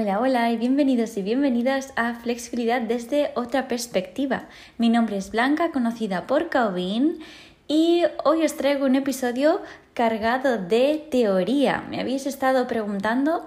Hola, hola y bienvenidos y bienvenidas a Flexibilidad desde otra perspectiva. Mi nombre es Blanca, conocida por Calvin, y hoy os traigo un episodio cargado de teoría. Me habéis estado preguntando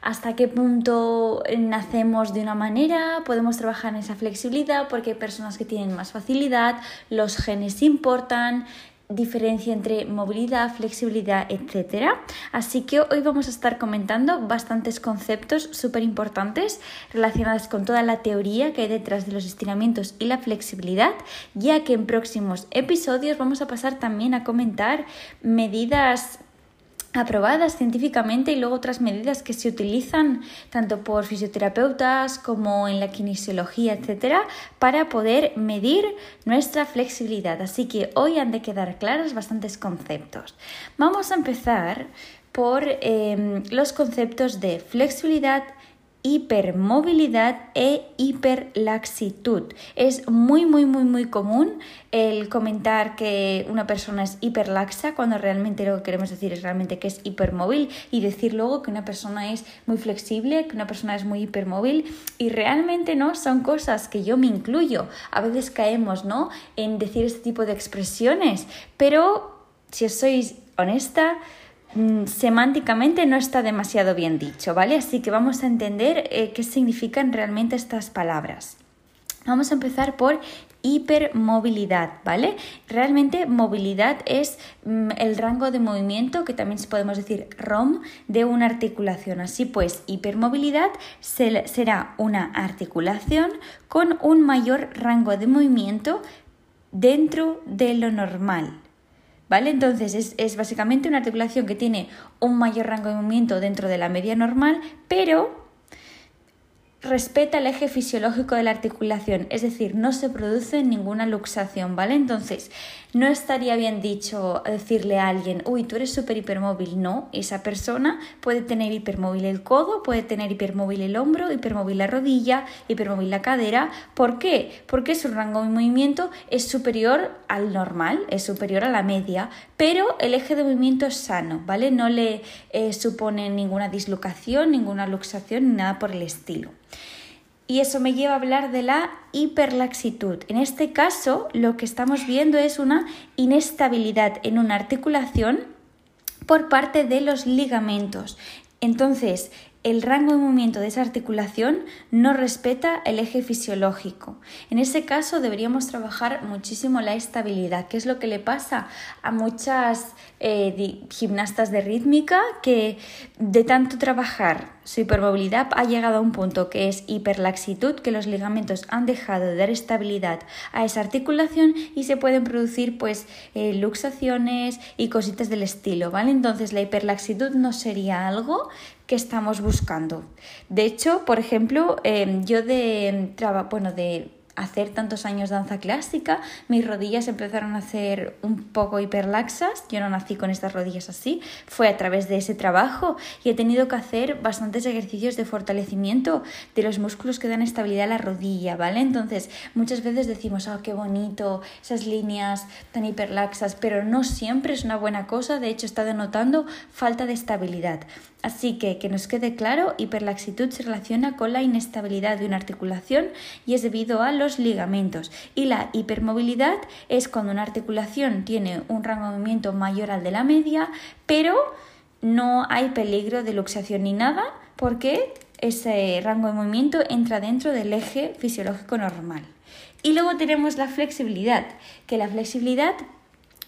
hasta qué punto nacemos de una manera, podemos trabajar en esa flexibilidad porque hay personas que tienen más facilidad, los genes importan, diferencia entre movilidad, flexibilidad, etc. Así que hoy vamos a estar comentando bastantes conceptos súper importantes relacionados con toda la teoría que hay detrás de los estiramientos y la flexibilidad, ya que en próximos episodios vamos a pasar también a comentar medidas aprobadas científicamente y luego otras medidas que se utilizan tanto por fisioterapeutas como en la kinesiología, etcétera, para poder medir nuestra flexibilidad. Así que hoy han de quedar claros bastantes conceptos. Vamos a empezar por em, los conceptos de flexibilidad, hipermovilidad e hiperlaxitud. Es muy, muy, muy, muy común el comentar que una persona es hiperlaxa cuando realmente lo que queremos decir es realmente que es hipermóvil y decir luego que una persona es muy flexible, que una persona es muy hipermóvil y realmente no son cosas que yo me incluyo. A veces caemos, ¿no? en decir este tipo de expresiones, pero si os sois honesta, Mm, semánticamente no está demasiado bien dicho, ¿vale? Así que vamos a entender eh, qué significan realmente estas palabras. Vamos a empezar por hipermovilidad, ¿vale? Realmente movilidad es mm, el rango de movimiento, que también podemos decir ROM, de una articulación. Así pues, hipermovilidad será una articulación con un mayor rango de movimiento dentro de lo normal. ¿Vale? Entonces es, básicamente una articulación que tiene un mayor rango de movimiento dentro de la media normal, pero respeta el eje fisiológico de la articulación, es decir, no se produce ninguna luxación, ¿vale? Entonces, no estaría bien dicho decirle a alguien, uy, tú eres súper hipermóvil. No, esa persona puede tener hipermóvil el codo, puede tener hipermóvil el hombro, hipermóvil la rodilla, hipermóvil la cadera. ¿Por qué? Porque su rango de movimiento es superior al normal, es superior a la media, pero el eje de movimiento es sano, ¿vale? No le eh, supone ninguna dislocación, ninguna luxación ni nada por el estilo. Y eso me lleva a hablar de la hiperlaxitud. En este caso, lo que estamos viendo es una inestabilidad en una articulación por parte de los ligamentos. Entonces, el rango de movimiento de esa articulación no respeta el eje fisiológico. En ese caso deberíamos trabajar muchísimo la estabilidad, que es lo que le pasa a muchas eh, gimnastas de rítmica que de tanto trabajar su hipermovilidad ha llegado a un punto que es hiperlaxitud, que los ligamentos han dejado de dar estabilidad a esa articulación y se pueden producir pues eh, luxaciones y cositas del estilo, ¿vale? Entonces la hiperlaxitud no sería algo que estamos buscando. De hecho, por ejemplo, eh, yo de, bueno, de hacer tantos años danza clásica, mis rodillas empezaron a hacer un poco hiperlaxas, yo no nací con estas rodillas así, fue a través de ese trabajo y he tenido que hacer bastantes ejercicios de fortalecimiento de los músculos que dan estabilidad a la rodilla, ¿vale? Entonces, muchas veces decimos, oh, qué bonito, esas líneas tan hiperlaxas, pero no siempre es una buena cosa, de hecho está denotando falta de estabilidad. Así que que nos quede claro, hiperlaxitud se relaciona con la inestabilidad de una articulación y es debido a los ligamentos. Y la hipermovilidad es cuando una articulación tiene un rango de movimiento mayor al de la media, pero no hay peligro de luxación ni nada porque ese rango de movimiento entra dentro del eje fisiológico normal. Y luego tenemos la flexibilidad, que la flexibilidad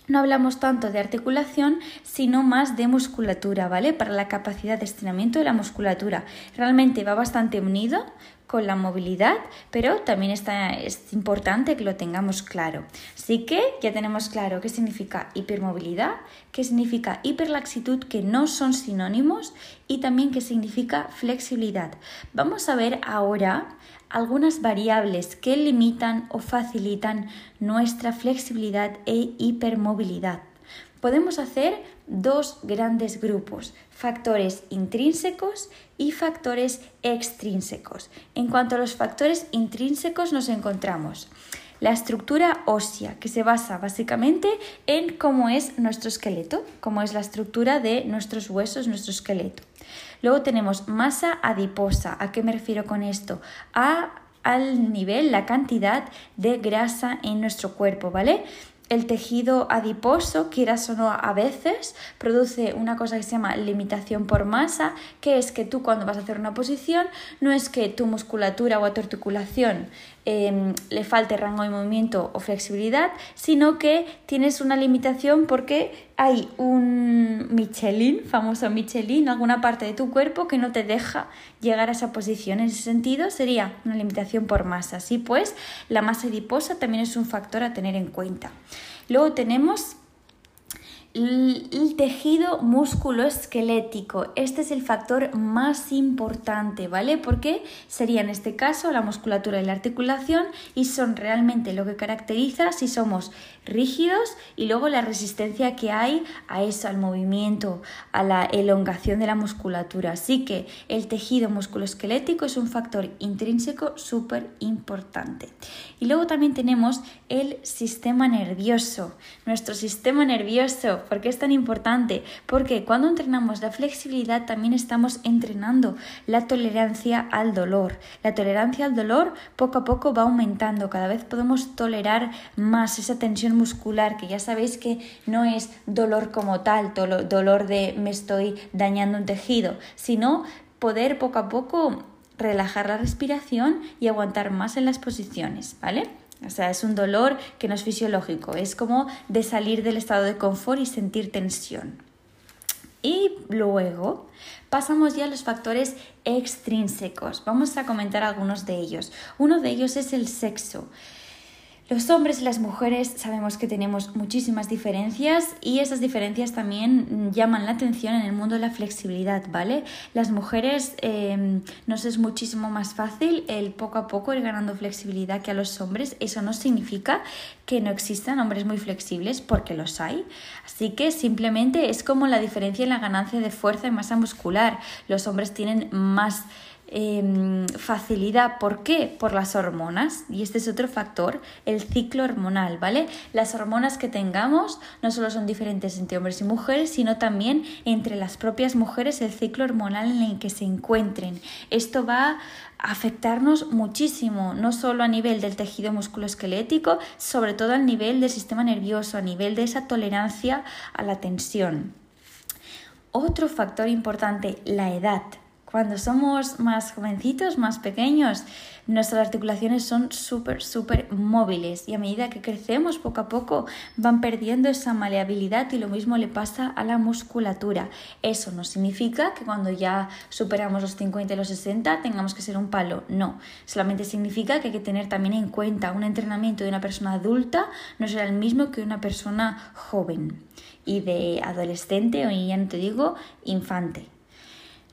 no hablamos tanto de articulación, sino más de musculatura, ¿vale? Para la capacidad de estiramiento de la musculatura. Realmente va bastante unido con la movilidad, pero también está, es importante que lo tengamos claro. Así que ya tenemos claro qué significa hipermovilidad, qué significa hiperlaxitud, que no son sinónimos, y también qué significa flexibilidad. Vamos a ver ahora algunas variables que limitan o facilitan nuestra flexibilidad e hipermovilidad. Podemos hacer dos grandes grupos, factores intrínsecos y factores extrínsecos. En cuanto a los factores intrínsecos nos encontramos la estructura ósea, que se basa básicamente en cómo es nuestro esqueleto, cómo es la estructura de nuestros huesos, nuestro esqueleto. Luego tenemos masa adiposa. ¿A qué me refiero con esto? A al nivel, la cantidad de grasa en nuestro cuerpo, ¿vale? el tejido adiposo, quieras o no, a veces produce una cosa que se llama limitación por masa, que es que tú cuando vas a hacer una posición, no es que tu musculatura o tu articulación em, le falte rango de movimiento o flexibilidad, sino que tienes una limitación porque hay un Michelin, famoso Michelin, alguna parte de tu cuerpo que no te deja llegar a esa posición. En ese sentido sería una limitación por masa. Así pues, la masa adiposa también es un factor a tener en cuenta. Luego tenemos el tejido musculoesquelético. Este es el factor más importante, ¿vale? Porque sería en este caso la musculatura y la articulación y son realmente lo que caracteriza si somos rígidos y luego la resistencia que hay a eso, al movimiento, a la elongación de la musculatura. Así que el tejido musculoesquelético es un factor intrínseco súper importante. Y luego también tenemos el sistema nervioso. Nuestro sistema nervioso, ¿por qué es tan importante? Porque cuando entrenamos la flexibilidad también estamos entrenando la tolerancia al dolor. La tolerancia al dolor poco a poco va aumentando, cada vez podemos tolerar más esa tensión muscular, que ya sabéis que no es dolor como tal, dolor de me estoy dañando un tejido, sino poder poco a poco relajar la respiración y aguantar más en las posiciones, ¿vale? O sea, es un dolor que no es fisiológico, es como de salir del estado de confort y sentir tensión. Y luego pasamos ya a los factores extrínsecos. Vamos a comentar algunos de ellos. Uno de ellos es el sexo. Los hombres y las mujeres sabemos que tenemos muchísimas diferencias y esas diferencias también llaman la atención en el mundo de la flexibilidad, ¿vale? Las mujeres eh, nos es muchísimo más fácil el poco a poco ir ganando flexibilidad que a los hombres. Eso no significa que no existan hombres muy flexibles porque los hay. Así que simplemente es como la diferencia en la ganancia de fuerza y masa muscular. Los hombres tienen más Em, facilidad. ¿Por qué? Por las hormonas. Y este es otro factor, el ciclo hormonal, ¿vale? Las hormonas que tengamos no solo son diferentes entre hombres y mujeres, sino también entre las propias mujeres, el ciclo hormonal en el que se encuentren. Esto va a afectarnos muchísimo, no solo a nivel del tejido musculoesquelético, sobre todo al nivel del sistema nervioso, a nivel de esa tolerancia a la tensión. Otro factor importante, la edad. Cuando somos más jovencitos, más pequeños, nuestras articulaciones son súper, súper móviles y a medida que crecemos poco a poco van perdiendo esa maleabilidad y lo mismo le pasa a la musculatura. Eso no significa que cuando ya superamos los 50 y los 60 tengamos que ser un palo, no. Solamente significa que hay que tener también en cuenta un entrenamiento de una persona adulta no será el mismo que una persona joven y de adolescente o ya no te digo infante.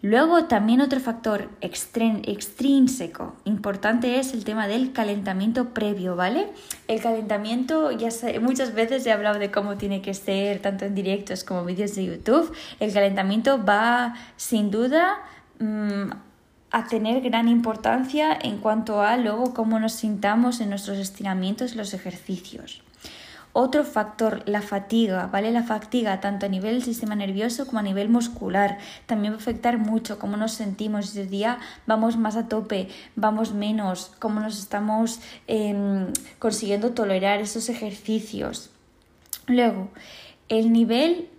Luego también otro factor extrínseco importante es el tema del calentamiento previo, ¿vale? El calentamiento, ya sé, muchas veces he hablado de cómo tiene que ser tanto en directos como vídeos de YouTube. El calentamiento va sin duda mm, a tener gran importancia en cuanto a luego cómo nos sintamos en nuestros estiramientos los ejercicios. Otro factor, la fatiga, ¿vale? La fatiga tanto a nivel del sistema nervioso como a nivel muscular. También va a afectar mucho cómo nos sentimos. Ese día vamos más a tope, vamos menos, cómo nos estamos em, consiguiendo tolerar esos ejercicios. Luego, el nivel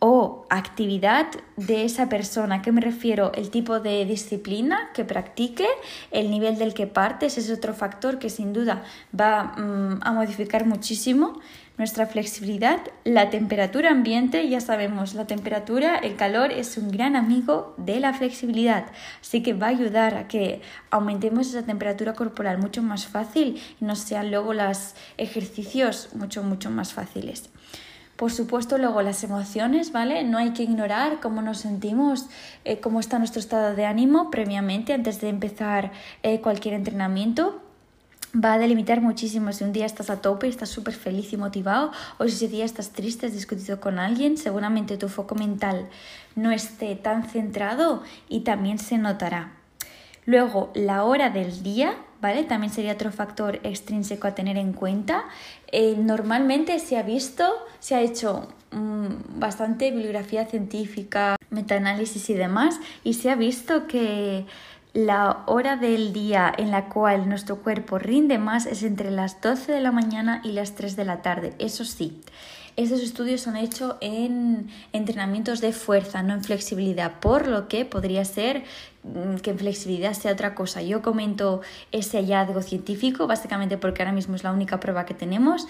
o actividad de esa persona. ¿A qué me refiero? El tipo de disciplina que practique, el nivel del que partes, es otro factor que sin duda va mm, a modificar muchísimo nuestra flexibilidad. La temperatura ambiente, ya sabemos, la temperatura, el calor es un gran amigo de la flexibilidad, así que va a ayudar a que aumentemos esa temperatura corporal mucho más fácil y no sean luego los ejercicios mucho, mucho más fáciles. Por supuesto, luego las emociones, ¿vale? No hay que ignorar cómo nos sentimos, eh, cómo está nuestro estado de ánimo previamente, antes de empezar eh, cualquier entrenamiento. Va a delimitar muchísimo si un día estás a tope, estás súper feliz y motivado, o si ese día estás triste, has discutido con alguien, seguramente tu foco mental no esté tan centrado y también se notará. Luego, la hora del día, ¿vale? También sería otro factor extrínseco a tener en cuenta. Eh, normalmente se ha visto, se ha hecho mm, bastante bibliografía científica, metaanálisis y demás, y se ha visto que la hora del día en la cual nuestro cuerpo rinde más es entre las 12 de la mañana y las 3 de la tarde. Eso sí, estos estudios son hechos en entrenamientos de fuerza, no en flexibilidad, por lo que podría ser mm, que en flexibilidad sea otra cosa. Yo comento ese hallazgo científico básicamente porque ahora mismo es la única prueba que tenemos.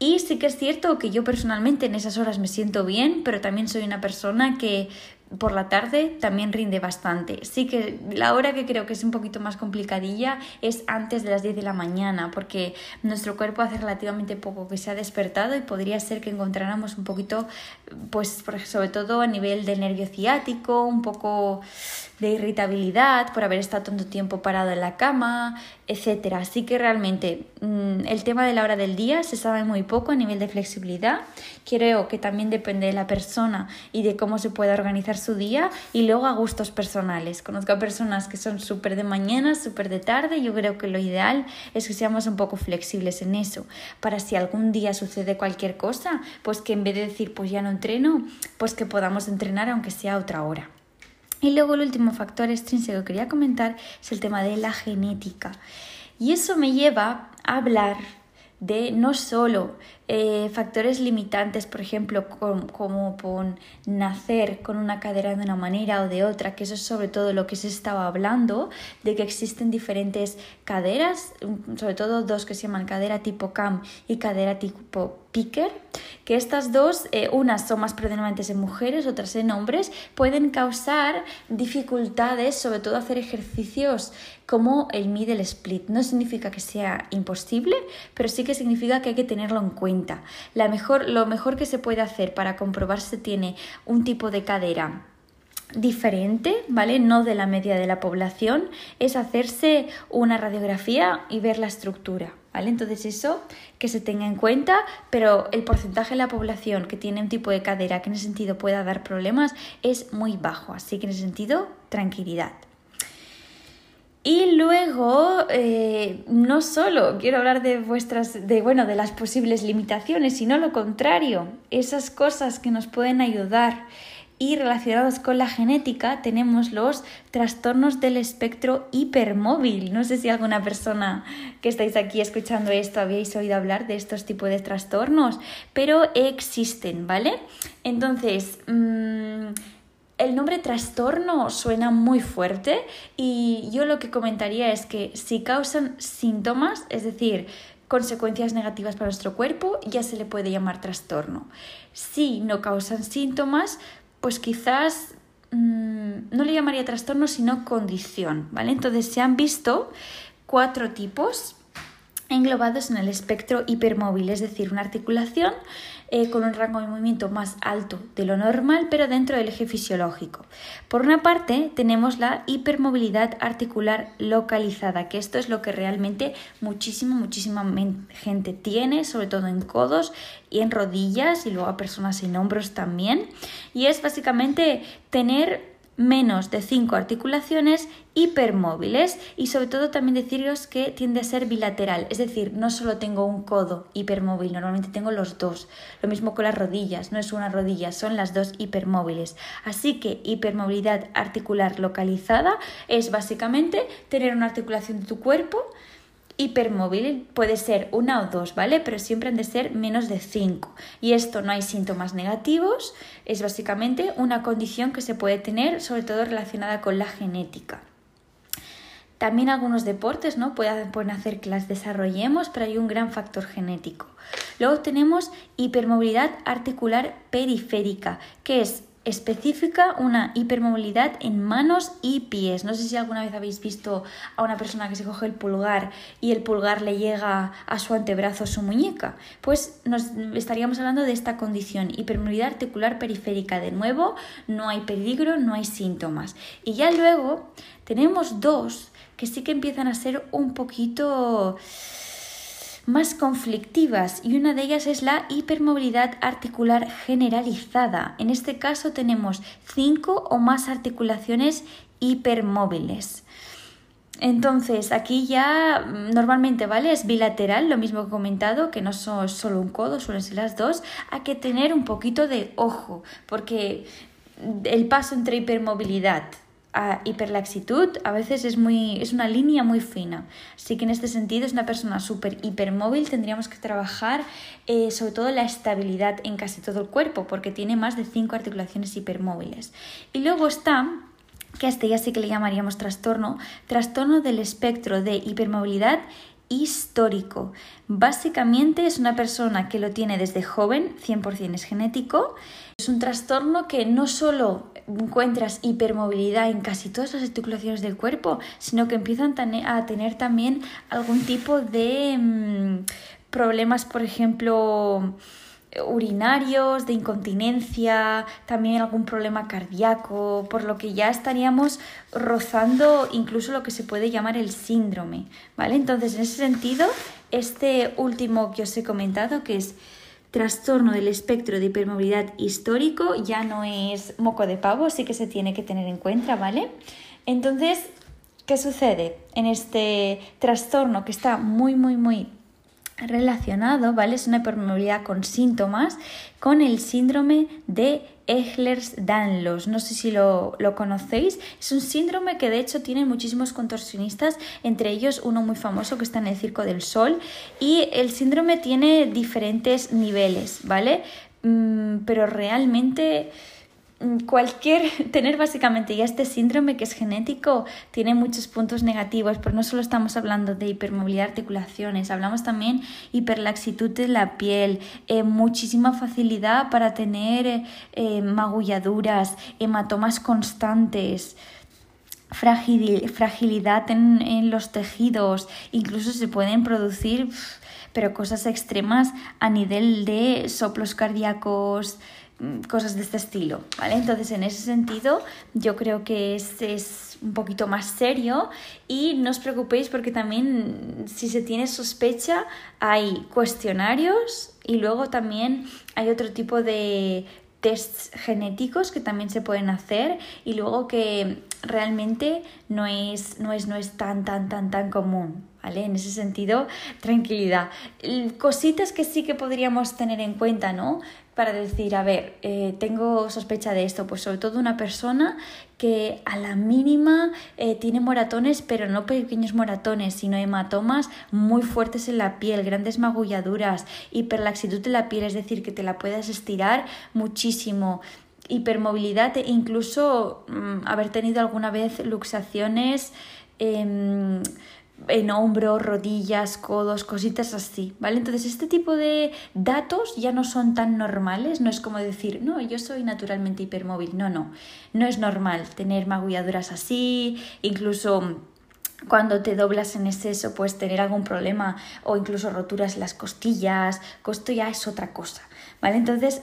Y sí que es cierto que yo personalmente en esas horas me siento bien, pero también soy una persona que por la tarde también rinde bastante. Sí que la hora que creo que es un poquito más complicadilla es antes de las 10 de la mañana, porque nuestro cuerpo hace relativamente poco que se ha despertado y podría ser que encontráramos un poquito, pues sobre todo a nivel del nervio ciático, un poco de irritabilidad por haber estado tanto tiempo parado en la cama, etc. Así que realmente mm, el tema de la hora del día se sabe muy poco a nivel de flexibilidad. Creo que también depende de la persona y de cómo se pueda organizar su día y luego a gustos personales. Conozco a personas que son súper de mañana, súper de tarde. Yo creo que lo ideal es que seamos un poco flexibles en eso para si algún día sucede cualquier cosa, pues que en vez de decir pues ya no entreno, pues que podamos entrenar aunque sea otra hora. Y luego el último factor extrínseco que quería comentar es el tema de la genética. Y eso me lleva a hablar de no solo eh, factores limitantes, por ejemplo, como, con nacer con una cadera de una manera o de otra, que eso es sobre todo lo que se estaba hablando, de que existen diferentes caderas, sobre todo dos que se llaman cadera tipo CAM y cadera tipo Picker, que estas dos, eh, unas son más predominantes en mujeres, otras en hombres, pueden causar dificultades, sobre todo hacer ejercicios como el middle split. No significa que sea imposible, pero sí que significa que hay que tenerlo en cuenta. La mejor, lo mejor que se puede hacer para comprobar si tiene un tipo de cadera diferente, ¿vale? No de la media de la población, es hacerse una radiografía y ver la estructura, ¿vale? Entonces eso que se tenga en cuenta, pero el porcentaje de la población que tiene un tipo de cadera que en ese sentido pueda dar problemas es muy bajo, así que en ese sentido, tranquilidad. Y luego, eh, no solo quiero hablar de vuestras, de, bueno, de las posibles limitaciones, sino lo contrario, esas cosas que nos pueden ayudar. Y relacionados con la genética tenemos los trastornos del espectro hipermóvil. No sé si alguna persona que estáis aquí escuchando esto habéis oído hablar de estos tipos de trastornos, pero existen, ¿vale? Entonces, mmm, el nombre trastorno suena muy fuerte y yo lo que comentaría es que si causan síntomas, es decir, consecuencias negativas para nuestro cuerpo, ya se le puede llamar trastorno. Si no causan síntomas, pues quizás mm, no le llamaría trastorno, sino condición, ¿vale? Entonces se han visto cuatro tipos englobados en el espectro hipermóvil, es decir, una articulación eh, con un rango de movimiento más alto de lo normal, pero dentro del eje fisiológico. Por una parte, tenemos la hipermovilidad articular localizada, que esto es lo que realmente muchísima, muchísima gente tiene, sobre todo en codos y en rodillas y luego a personas en hombros también. Y es básicamente tener menos de 5 articulaciones hipermóviles y sobre todo también deciros que tiende a ser bilateral, es decir, no solo tengo un codo hipermóvil, normalmente tengo los dos. Lo mismo con las rodillas, no es una rodilla, son las dos hipermóviles. Así que hipermovilidad articular localizada es básicamente tener una articulación de tu cuerpo hipermóvil puede ser una o dos, ¿vale? Pero siempre han de ser menos de cinco. Y esto no hay síntomas negativos, es básicamente una condición que se puede tener, sobre todo relacionada con la genética. También algunos deportes ¿no? pueden hacer que las desarrollemos, pero hay un gran factor genético. Luego tenemos hipermovilidad articular periférica, que es específica una hipermovilidad en manos y pies. No sé si alguna vez habéis visto a una persona que se coge el pulgar y el pulgar le llega a su antebrazo, a su muñeca. Pues nos estaríamos hablando de esta condición, hipermovilidad articular periférica. De nuevo, no hay peligro, no hay síntomas. Y ya luego tenemos dos que sí que empiezan a ser un poquito más conflictivas y una de ellas es la hipermovilidad articular generalizada. En este caso tenemos cinco o más articulaciones hipermóviles. entonces, aquí ya mm, normalmente, ¿vale? Es bilateral, lo mismo que he comentado, que no son solo un codo, suelen ser las dos. Hay que tener un poquito de ojo, porque el paso entre hipermovilidad a hiperlaxitud a veces es, muy, es una línea muy fina. Así que en este sentido es una persona súper hipermóvil, tendríamos que trabajar eh, sobre todo la estabilidad en casi todo el cuerpo, porque tiene más de cinco articulaciones hipermóviles. Y luego está que a este ya sí que le llamaríamos trastorno, trastorno del espectro de hipermovilidad histórico. Básicamente es una persona que lo tiene desde joven, 100% es genético. Es un trastorno que no solo encuentras hipermovilidad en casi todas las articulaciones del cuerpo, sino que empiezan a tener también algún tipo de mm, problemas, por ejemplo, urinarios, de incontinencia, también algún problema cardíaco, por lo que ya estaríamos rozando incluso lo que se puede llamar el síndrome, ¿vale? Entonces, en ese sentido, este último que os he comentado, que es trastorno del espectro de hipermovilidad histórico, ya no es moco de pavo, así que se tiene que tener en cuenta, ¿vale? Entonces, ¿qué sucede en este trastorno que está muy, muy, muy relacionado, ¿vale? Es una hipermovilidad con síntomas con el síndrome de Ehlers-Danlos. No sé si lo, lo, conocéis. Es un síndrome que de hecho tiene muchísimos contorsionistas, entre ellos uno muy famoso que está en el Circo del Sol. Y el síndrome tiene diferentes niveles, ¿vale? Mm, pero realmente cualquier, tener básicamente ya este síndrome que es genético tiene muchos puntos negativos, pero no solo estamos hablando de hipermovilidad de articulaciones, hablamos también hiperlaxitud de la piel, eh, muchísima facilidad para tener eh, magulladuras, hematomas constantes fragilidad en, en, los tejidos, incluso se pueden producir pero cosas extremas a nivel de soplos cardíacos, cosas de este estilo, ¿vale? Entonces, en ese sentido, yo creo que es, es, un poquito más serio y no os preocupéis porque también si se tiene sospecha hay cuestionarios y luego también hay otro tipo de tests genéticos que también se pueden hacer y luego que realmente no es, no es, no es tan, tan, tan, tan común, ¿vale? En ese sentido, tranquilidad. Cositas que sí que podríamos tener en cuenta, ¿no? Para decir, a ver, eh, tengo sospecha de esto, pues sobre todo una persona que a la mínima eh, tiene moratones, pero no pequeños moratones, sino hematomas muy fuertes en la piel, grandes magulladuras, hiperlaxitud de la piel, es decir, que te la puedas estirar muchísimo, hipermovilidad e incluso mm, haber tenido alguna vez luxaciones. Em, en hombros, rodillas, codos, cositas así, ¿vale? Entonces este tipo de datos ya no son tan normales, no es como decir, no, yo soy naturalmente hipermóvil, no, no, no es normal tener magulladuras así, incluso cuando te doblas en exceso puedes tener algún problema o incluso roturas en las costillas, esto ya es otra cosa. ¿Vale? Entonces,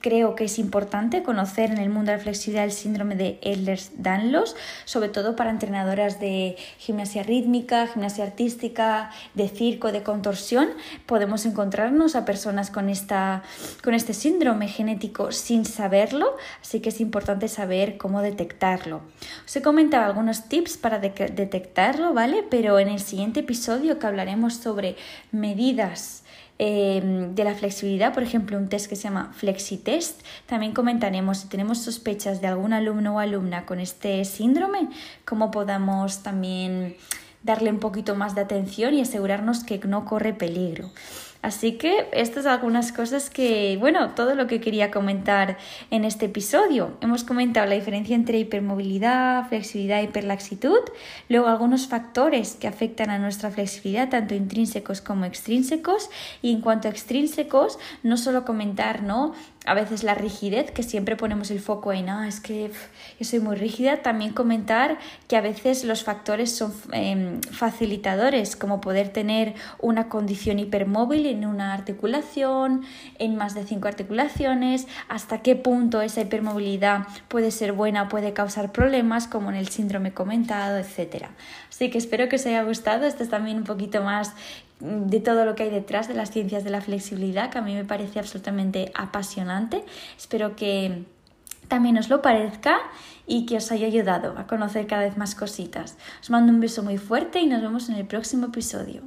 creo que es importante conocer en el mundo de la flexibilidad el síndrome de Ehlers-Danlos, sobre todo para entrenadoras de gimnasia rítmica, gimnasia artística, de circo, de contorsión. Podemos encontrarnos a personas con, esta, con este síndrome genético sin saberlo, así que es importante saber cómo detectarlo. Os he comentado algunos tips para detectarlo, ¿vale? Pero en el siguiente episodio que hablaremos sobre medidas Em, de la flexibilidad, por ejemplo, un test que se llama FlexiTest. También comentaremos si tenemos sospechas de algún alumno o alumna con este síndrome, cómo podamos también darle un poquito más de atención y asegurarnos que no corre peligro. Así que estas son algunas cosas que, bueno, todo lo que quería comentar en este episodio. Hemos comentado la diferencia entre hipermovilidad, flexibilidad y hiperlaxitud, luego algunos factores que afectan a nuestra flexibilidad, tanto intrínsecos como extrínsecos, y en cuanto a extrínsecos, no solo comentar, ¿no? a veces la rigidez, que siempre ponemos el foco en, ah, es que yo soy muy rígida, también comentar que a veces los factores son em, facilitadores, como poder tener una condición hipermóvil en una articulación, en más de cinco articulaciones, hasta qué punto esa hipermovilidad puede ser buena, puede causar problemas, como en el síndrome comentado, etc. Así que espero que os haya gustado, esto es también un poquito más de todo lo que hay detrás de las ciencias de la flexibilidad, que a mí me parece absolutamente apasionante. Espero que también os lo parezca y que os haya ayudado a conocer cada vez más cositas. Os mando un beso muy fuerte y nos vemos en el próximo episodio.